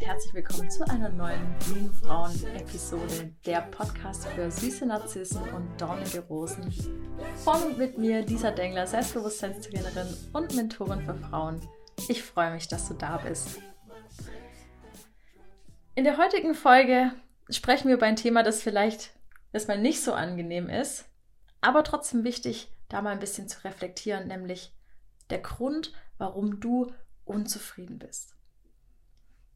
Herzlich willkommen zu einer neuen Blumenfrauen-Episode, der Podcast für süße Narzissen und dornige Rosen. Von und mit mir, Lisa Dengler, Selbstbewusstseinstrainerin und Mentorin für Frauen. Ich freue mich, dass du da bist. In der heutigen Folge sprechen wir über ein Thema, das vielleicht erstmal nicht so angenehm ist, aber trotzdem wichtig, da mal ein bisschen zu reflektieren, nämlich der Grund, warum du unzufrieden bist.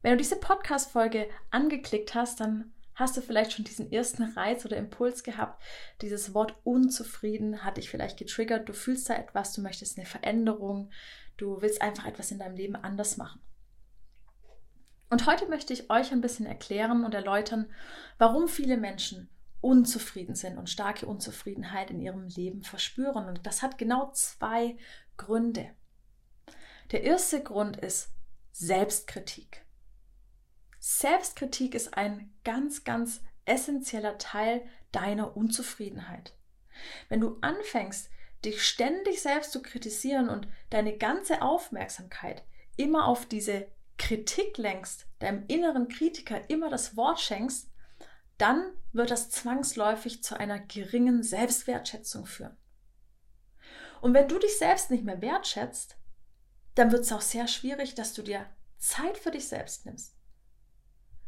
Wenn du diese Podcast-Folge angeklickt hast, dann hast du vielleicht schon diesen ersten Reiz oder Impuls gehabt. Dieses Wort unzufrieden hat dich vielleicht getriggert. Du fühlst da etwas, du möchtest eine Veränderung, du willst einfach etwas in deinem Leben anders machen. Und heute möchte ich euch ein bisschen erklären und erläutern, warum viele Menschen unzufrieden sind und starke Unzufriedenheit in ihrem Leben verspüren. Und das hat genau zwei Gründe. Der erste Grund ist Selbstkritik. Selbstkritik ist ein ganz, ganz essentieller Teil deiner Unzufriedenheit. Wenn du anfängst, dich ständig selbst zu kritisieren und deine ganze Aufmerksamkeit immer auf diese Kritik lenkst, deinem inneren Kritiker immer das Wort schenkst, dann wird das zwangsläufig zu einer geringen Selbstwertschätzung führen. Und wenn du dich selbst nicht mehr wertschätzt, dann wird es auch sehr schwierig, dass du dir Zeit für dich selbst nimmst.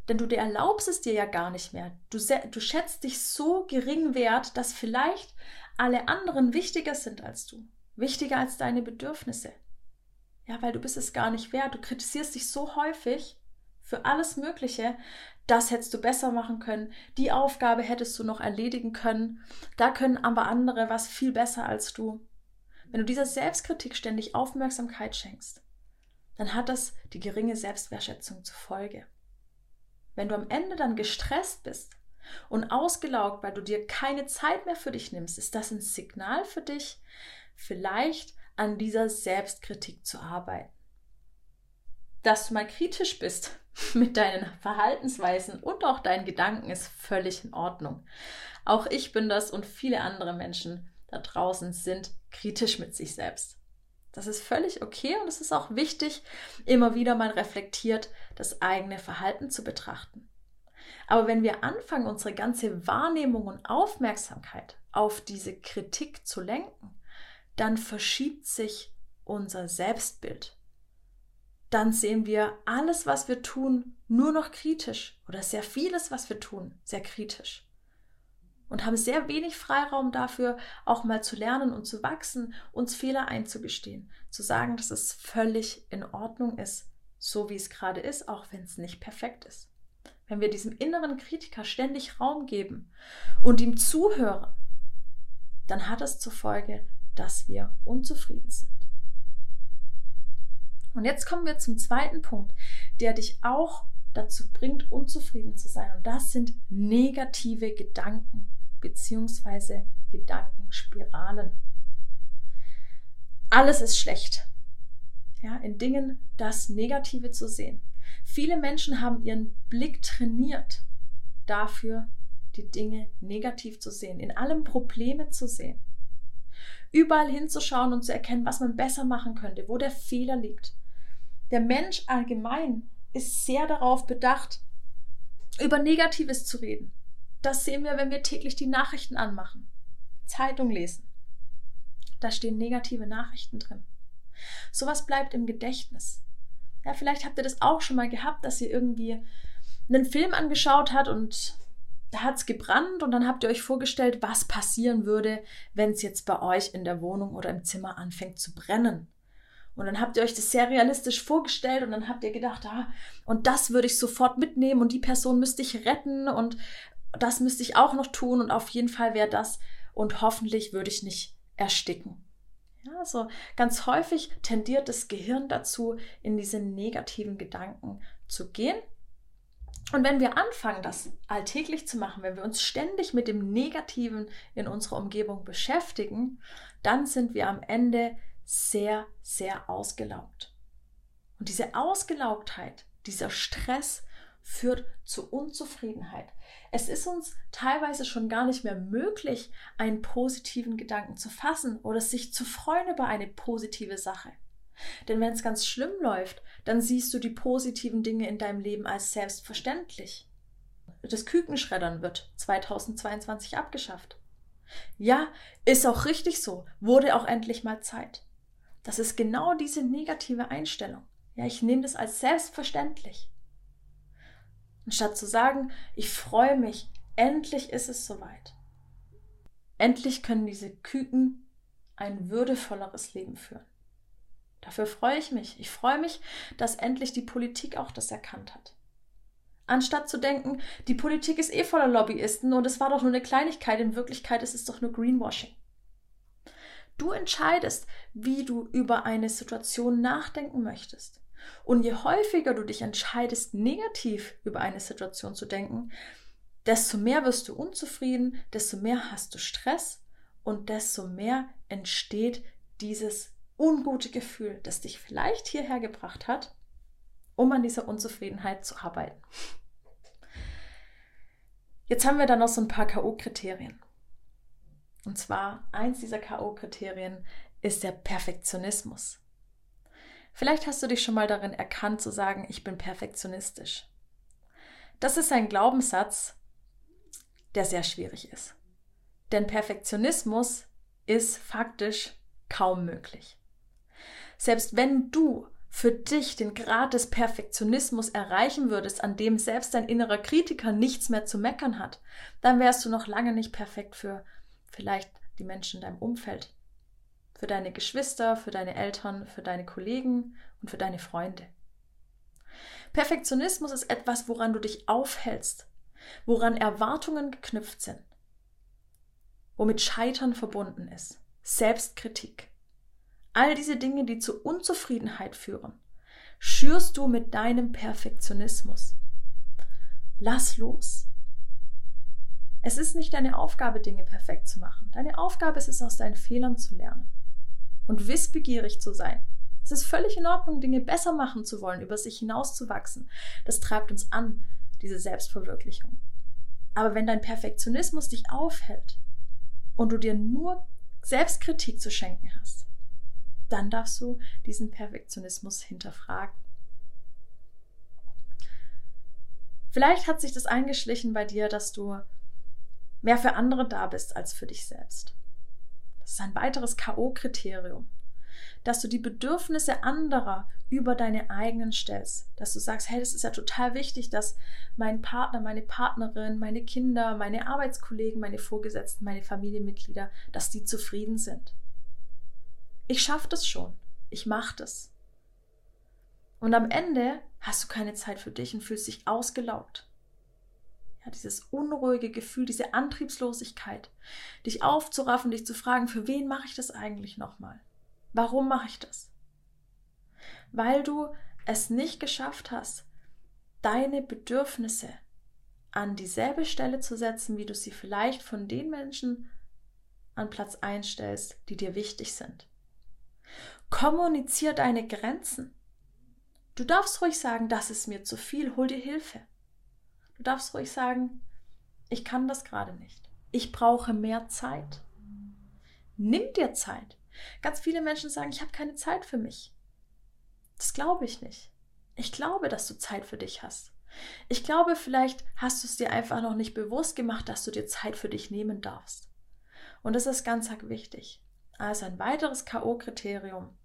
Denn du dir erlaubst es dir ja gar nicht mehr. Du, du schätzt dich so gering wert, dass vielleicht alle anderen wichtiger sind als du. Wichtiger als deine Bedürfnisse. Ja, weil du bist es gar nicht wert. Du kritisierst dich so häufig für alles Mögliche. Das hättest du besser machen können. Die Aufgabe hättest du noch erledigen können. Da können aber andere was viel besser als du. Wenn du dieser Selbstkritik ständig Aufmerksamkeit schenkst, dann hat das die geringe Selbstwertschätzung zur Folge. Wenn du am Ende dann gestresst bist und ausgelaugt, weil du dir keine Zeit mehr für dich nimmst, ist das ein Signal für dich, vielleicht an dieser Selbstkritik zu arbeiten. Dass du mal kritisch bist mit deinen Verhaltensweisen und auch deinen Gedanken ist völlig in Ordnung. Auch ich bin das und viele andere Menschen da draußen sind kritisch mit sich selbst. Das ist völlig okay und es ist auch wichtig, immer wieder mal reflektiert das eigene Verhalten zu betrachten. Aber wenn wir anfangen, unsere ganze Wahrnehmung und Aufmerksamkeit auf diese Kritik zu lenken, dann verschiebt sich unser Selbstbild. Dann sehen wir alles, was wir tun, nur noch kritisch oder sehr vieles, was wir tun, sehr kritisch und haben sehr wenig Freiraum dafür, auch mal zu lernen und zu wachsen, uns Fehler einzugestehen, zu sagen, dass es völlig in Ordnung ist, so wie es gerade ist, auch wenn es nicht perfekt ist. Wenn wir diesem inneren Kritiker ständig Raum geben und ihm zuhören, dann hat es zur Folge, dass wir unzufrieden sind. Und jetzt kommen wir zum zweiten Punkt, der dich auch dazu bringt, unzufrieden zu sein. Und das sind negative Gedanken bzw. Gedankenspiralen. Alles ist schlecht. Ja, in Dingen das Negative zu sehen. Viele Menschen haben ihren Blick trainiert dafür, die Dinge negativ zu sehen, in allem Probleme zu sehen. Überall hinzuschauen und zu erkennen, was man besser machen könnte, wo der Fehler liegt. Der Mensch allgemein ist sehr darauf bedacht, über Negatives zu reden. Das sehen wir, wenn wir täglich die Nachrichten anmachen, Zeitung lesen. Da stehen negative Nachrichten drin. Sowas bleibt im Gedächtnis. Ja, vielleicht habt ihr das auch schon mal gehabt, dass ihr irgendwie einen Film angeschaut habt und da hat es gebrannt und dann habt ihr euch vorgestellt, was passieren würde, wenn es jetzt bei euch in der Wohnung oder im Zimmer anfängt zu brennen. Und dann habt ihr euch das sehr realistisch vorgestellt und dann habt ihr gedacht, ah, und das würde ich sofort mitnehmen und die Person müsste ich retten und das müsste ich auch noch tun und auf jeden Fall wäre das und hoffentlich würde ich nicht ersticken. Ja, so ganz häufig tendiert das Gehirn dazu, in diese negativen Gedanken zu gehen. Und wenn wir anfangen, das alltäglich zu machen, wenn wir uns ständig mit dem Negativen in unserer Umgebung beschäftigen, dann sind wir am Ende sehr, sehr ausgelaugt. Und diese Ausgelaugtheit, dieser Stress führt zu Unzufriedenheit. Es ist uns teilweise schon gar nicht mehr möglich, einen positiven Gedanken zu fassen oder sich zu freuen über eine positive Sache. Denn wenn es ganz schlimm läuft, dann siehst du die positiven Dinge in deinem Leben als selbstverständlich. Das Kükenschreddern wird 2022 abgeschafft. Ja, ist auch richtig so, wurde auch endlich mal Zeit. Das ist genau diese negative Einstellung. Ja, ich nehme das als selbstverständlich. Anstatt zu sagen, ich freue mich, endlich ist es soweit. Endlich können diese Küken ein würdevolleres Leben führen. Dafür freue ich mich. Ich freue mich, dass endlich die Politik auch das erkannt hat. Anstatt zu denken, die Politik ist eh voller Lobbyisten und es war doch nur eine Kleinigkeit, in Wirklichkeit ist es doch nur Greenwashing. Du entscheidest, wie du über eine Situation nachdenken möchtest. Und je häufiger du dich entscheidest, negativ über eine Situation zu denken, desto mehr wirst du unzufrieden, desto mehr hast du Stress und desto mehr entsteht dieses ungute Gefühl, das dich vielleicht hierher gebracht hat, um an dieser Unzufriedenheit zu arbeiten. Jetzt haben wir dann noch so ein paar KO-Kriterien. Und zwar eins dieser KO-Kriterien ist der Perfektionismus. Vielleicht hast du dich schon mal darin erkannt zu sagen, ich bin perfektionistisch. Das ist ein Glaubenssatz, der sehr schwierig ist. Denn Perfektionismus ist faktisch kaum möglich. Selbst wenn du für dich den Grad des Perfektionismus erreichen würdest, an dem selbst dein innerer Kritiker nichts mehr zu meckern hat, dann wärst du noch lange nicht perfekt für vielleicht die Menschen in deinem Umfeld, für deine Geschwister, für deine Eltern, für deine Kollegen und für deine Freunde. Perfektionismus ist etwas, woran du dich aufhältst, woran Erwartungen geknüpft sind, womit Scheitern verbunden ist, Selbstkritik. All diese Dinge, die zu Unzufriedenheit führen, schürst du mit deinem Perfektionismus. Lass los. Es ist nicht deine Aufgabe, Dinge perfekt zu machen. Deine Aufgabe ist es, aus deinen Fehlern zu lernen und wissbegierig zu sein. Es ist völlig in Ordnung, Dinge besser machen zu wollen, über sich hinauszuwachsen. Das treibt uns an, diese Selbstverwirklichung. Aber wenn dein Perfektionismus dich aufhält und du dir nur Selbstkritik zu schenken hast, dann darfst du diesen Perfektionismus hinterfragen. Vielleicht hat sich das eingeschlichen bei dir, dass du mehr für andere da bist als für dich selbst. Das ist ein weiteres KO-Kriterium, dass du die Bedürfnisse anderer über deine eigenen stellst, dass du sagst, hey, das ist ja total wichtig, dass mein Partner, meine Partnerin, meine Kinder, meine Arbeitskollegen, meine Vorgesetzten, meine Familienmitglieder, dass die zufrieden sind. Ich schaffe das schon, ich mache das. Und am Ende hast du keine Zeit für dich und fühlst dich ausgelaugt. Ja, dieses unruhige Gefühl, diese Antriebslosigkeit, dich aufzuraffen, dich zu fragen, für wen mache ich das eigentlich nochmal? Warum mache ich das? Weil du es nicht geschafft hast, deine Bedürfnisse an dieselbe Stelle zu setzen, wie du sie vielleicht von den Menschen an Platz einstellst, die dir wichtig sind. Kommunizier deine Grenzen. Du darfst ruhig sagen, das ist mir zu viel, hol dir Hilfe. Du darfst ruhig sagen, ich kann das gerade nicht. Ich brauche mehr Zeit. Nimm dir Zeit. Ganz viele Menschen sagen, ich habe keine Zeit für mich. Das glaube ich nicht. Ich glaube, dass du Zeit für dich hast. Ich glaube, vielleicht hast du es dir einfach noch nicht bewusst gemacht, dass du dir Zeit für dich nehmen darfst. Und das ist ganz wichtig. Also ein weiteres KO-Kriterium.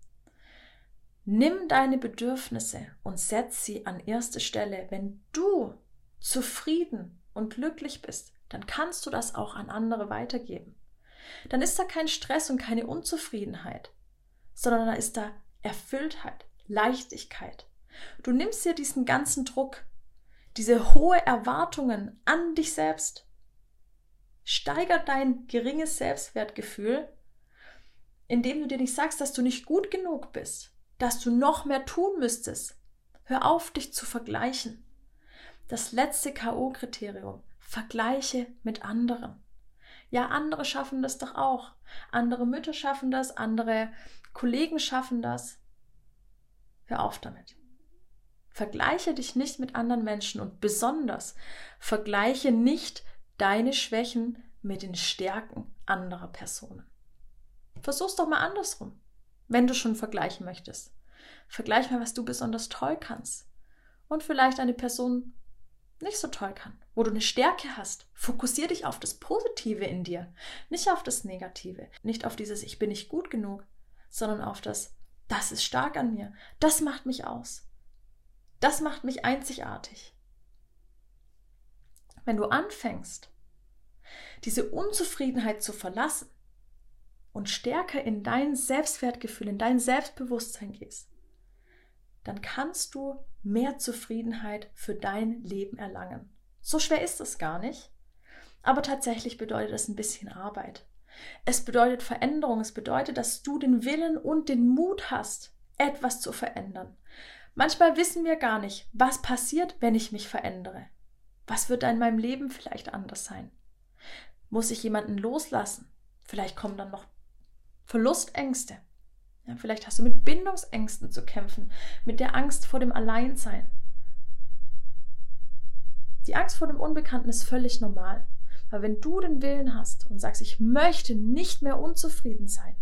Nimm deine Bedürfnisse und setz sie an erste Stelle. Wenn du zufrieden und glücklich bist, dann kannst du das auch an andere weitergeben. Dann ist da kein Stress und keine Unzufriedenheit, sondern da ist da Erfülltheit, Leichtigkeit. Du nimmst dir diesen ganzen Druck, diese hohe Erwartungen an dich selbst, steigert dein geringes Selbstwertgefühl, indem du dir nicht sagst, dass du nicht gut genug bist, dass du noch mehr tun müsstest. Hör auf, dich zu vergleichen. Das letzte KO-Kriterium. Vergleiche mit anderen. Ja, andere schaffen das doch auch. Andere Mütter schaffen das, andere Kollegen schaffen das. Hör auf damit. Vergleiche dich nicht mit anderen Menschen und besonders vergleiche nicht deine Schwächen mit den Stärken anderer Personen. Versuch's doch mal andersrum, wenn du schon vergleichen möchtest. Vergleich mal, was du besonders toll kannst. Und vielleicht eine Person nicht so toll kann, wo du eine Stärke hast. Fokussier dich auf das Positive in dir, nicht auf das Negative, nicht auf dieses Ich bin nicht gut genug, sondern auf das Das ist stark an mir, das macht mich aus. Das macht mich einzigartig. Wenn du anfängst, diese Unzufriedenheit zu verlassen und stärker in dein Selbstwertgefühl, in dein Selbstbewusstsein gehst, dann kannst du mehr Zufriedenheit für dein Leben erlangen. So schwer ist es gar nicht, aber tatsächlich bedeutet es ein bisschen Arbeit. Es bedeutet Veränderung, es bedeutet, dass du den Willen und den Mut hast, etwas zu verändern. Manchmal wissen wir gar nicht, was passiert, wenn ich mich verändere. Was wird da in meinem Leben vielleicht anders sein? Muss ich jemanden loslassen? Vielleicht kommen dann noch Verlustängste. Ja, vielleicht hast du mit Bindungsängsten zu kämpfen, mit der Angst vor dem Alleinsein. Die Angst vor dem Unbekannten ist völlig normal. Aber wenn du den Willen hast und sagst, ich möchte nicht mehr unzufrieden sein,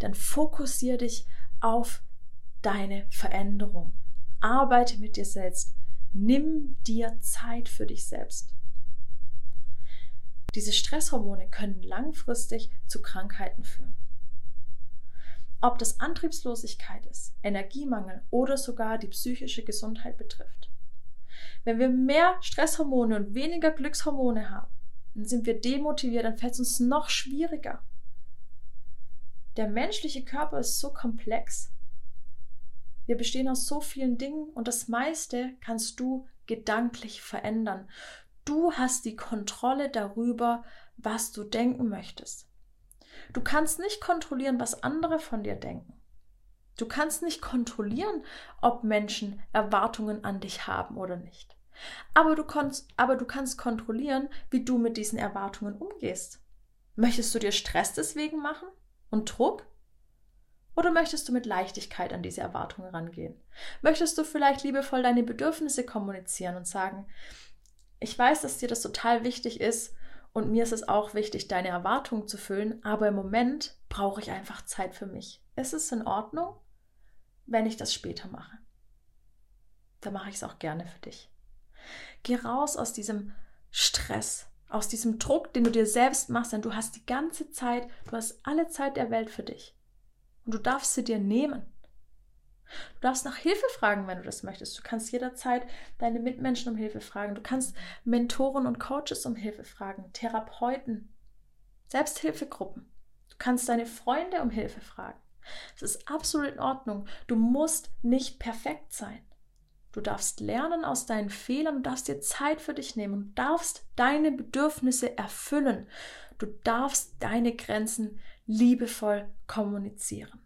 dann fokussiere dich auf deine Veränderung. Arbeite mit dir selbst. Nimm dir Zeit für dich selbst. Diese Stresshormone können langfristig zu Krankheiten führen. Ob das Antriebslosigkeit ist, Energiemangel oder sogar die psychische Gesundheit betrifft. Wenn wir mehr Stresshormone und weniger Glückshormone haben, dann sind wir demotiviert, dann fällt es uns noch schwieriger. Der menschliche Körper ist so komplex. Wir bestehen aus so vielen Dingen und das meiste kannst du gedanklich verändern. Du hast die Kontrolle darüber, was du denken möchtest. Du kannst nicht kontrollieren, was andere von dir denken. Du kannst nicht kontrollieren, ob Menschen Erwartungen an dich haben oder nicht. Aber du, kannst, aber du kannst kontrollieren, wie du mit diesen Erwartungen umgehst. Möchtest du dir Stress deswegen machen und Druck? Oder möchtest du mit Leichtigkeit an diese Erwartungen rangehen? Möchtest du vielleicht liebevoll deine Bedürfnisse kommunizieren und sagen, ich weiß, dass dir das total wichtig ist und mir ist es auch wichtig, deine Erwartungen zu füllen, aber im Moment brauche ich einfach Zeit für mich. Ist es in Ordnung, wenn ich das später mache? Dann mache ich es auch gerne für dich. Geh raus aus diesem Stress, aus diesem Druck, den du dir selbst machst, denn du hast die ganze Zeit, du hast alle Zeit der Welt für dich. Und du darfst sie dir nehmen. Du darfst nach Hilfe fragen, wenn du das möchtest. Du kannst jederzeit deine Mitmenschen um Hilfe fragen. Du kannst Mentoren und Coaches um Hilfe fragen, Therapeuten, Selbsthilfegruppen. Du kannst deine Freunde um Hilfe fragen. Es ist absolut in Ordnung. Du musst nicht perfekt sein. Du darfst lernen aus deinen Fehlern, du darfst dir Zeit für dich nehmen und darfst deine Bedürfnisse erfüllen. Du darfst deine Grenzen liebevoll kommunizieren.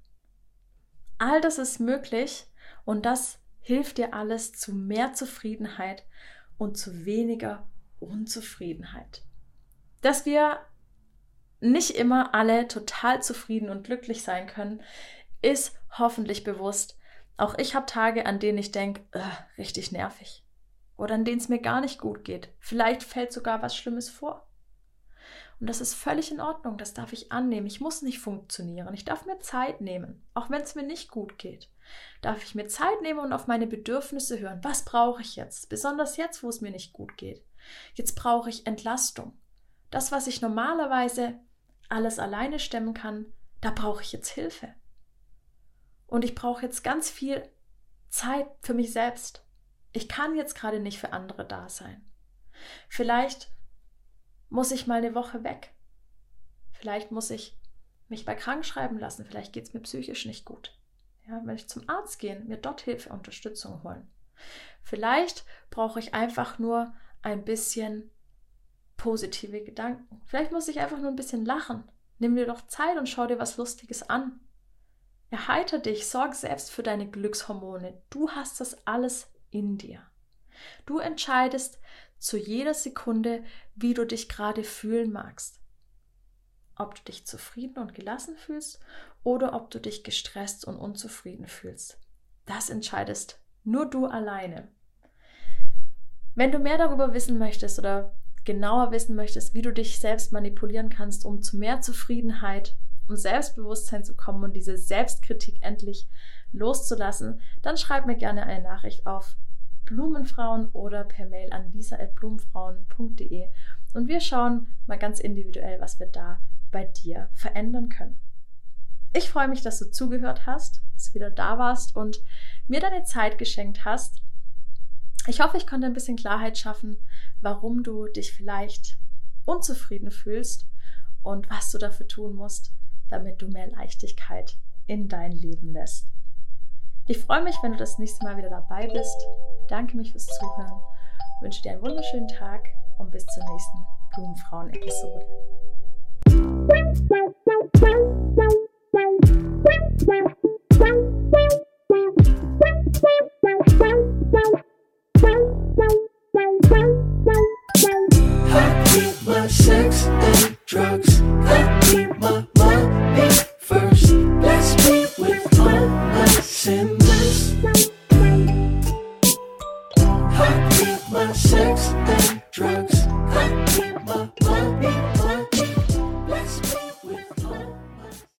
All das ist möglich und das hilft dir alles zu mehr Zufriedenheit und zu weniger Unzufriedenheit. Dass wir nicht immer alle total zufrieden und glücklich sein können, ist hoffentlich bewusst. Auch ich habe Tage, an denen ich denke, richtig nervig. Oder an denen es mir gar nicht gut geht. Vielleicht fällt sogar was Schlimmes vor. Und das ist völlig in Ordnung, das darf ich annehmen. Ich muss nicht funktionieren. Ich darf mir Zeit nehmen, auch wenn es mir nicht gut geht. Darf ich mir Zeit nehmen und auf meine Bedürfnisse hören. Was brauche ich jetzt? Besonders jetzt, wo es mir nicht gut geht. Jetzt brauche ich Entlastung. Das, was ich normalerweise alles alleine stemmen kann, da brauche ich jetzt Hilfe. Und ich brauche jetzt ganz viel Zeit für mich selbst. Ich kann jetzt gerade nicht für andere da sein. Vielleicht muss ich mal eine Woche weg. Vielleicht muss ich mich bei krank schreiben lassen. Vielleicht geht es mir psychisch nicht gut. Ja, wenn ich zum Arzt gehen, mir dort Hilfe, Unterstützung holen. Vielleicht brauche ich einfach nur ein bisschen positive Gedanken. Vielleicht muss ich einfach nur ein bisschen lachen. Nimm dir doch Zeit und schau dir was Lustiges an. Erheiter dich, sorg selbst für deine Glückshormone. Du hast das alles in dir. Du entscheidest, zu jeder Sekunde, wie du dich gerade fühlen magst. Ob du dich zufrieden und gelassen fühlst oder ob du dich gestresst und unzufrieden fühlst. Das entscheidest nur du alleine. Wenn du mehr darüber wissen möchtest oder genauer wissen möchtest, wie du dich selbst manipulieren kannst, um zu mehr Zufriedenheit um Selbstbewusstsein zu kommen und diese Selbstkritik endlich loszulassen, dann schreib mir gerne eine Nachricht auf Blumenfrauen oder per Mail an lisa.blumenfrauen.de und wir schauen mal ganz individuell, was wir da bei dir verändern können. Ich freue mich, dass du zugehört hast, dass du wieder da warst und mir deine Zeit geschenkt hast. Ich hoffe, ich konnte ein bisschen Klarheit schaffen, warum du dich vielleicht unzufrieden fühlst und was du dafür tun musst, damit du mehr Leichtigkeit in dein Leben lässt. Ich freue mich, wenn du das nächste Mal wieder dabei bist. Bedanke mich fürs Zuhören, wünsche dir einen wunderschönen Tag und bis zur nächsten Blumenfrauen-Episode.